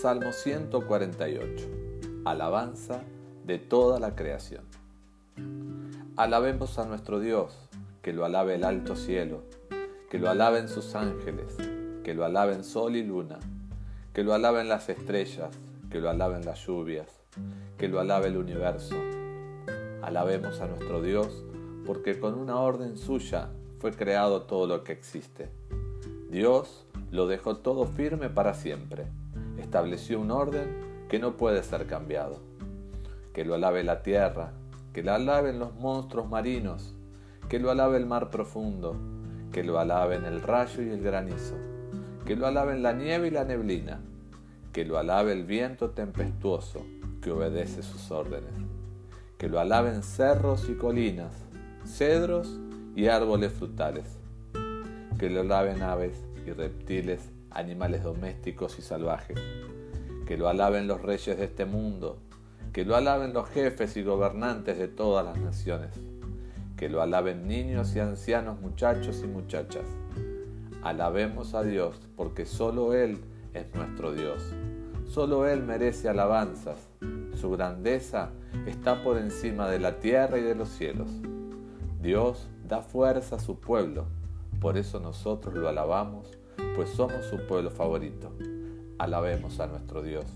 Salmo 148. Alabanza de toda la creación. Alabemos a nuestro Dios, que lo alabe el alto cielo, que lo alaben sus ángeles, que lo alaben sol y luna, que lo alaben las estrellas, que lo alaben las lluvias, que lo alabe el universo. Alabemos a nuestro Dios, porque con una orden suya fue creado todo lo que existe. Dios lo dejó todo firme para siempre. Estableció un orden que no puede ser cambiado. Que lo alabe la tierra, que lo alaben los monstruos marinos, que lo alabe el mar profundo, que lo alaben el rayo y el granizo, que lo alaben la nieve y la neblina, que lo alabe el viento tempestuoso que obedece sus órdenes, que lo alaben cerros y colinas, cedros y árboles frutales, que lo alaben aves y reptiles, animales domésticos y salvajes. Que lo alaben los reyes de este mundo, que lo alaben los jefes y gobernantes de todas las naciones, que lo alaben niños y ancianos, muchachos y muchachas. Alabemos a Dios, porque solo Él es nuestro Dios. Solo Él merece alabanzas. Su grandeza está por encima de la tierra y de los cielos. Dios da fuerza a su pueblo, por eso nosotros lo alabamos pues somos su pueblo favorito. Alabemos a nuestro Dios.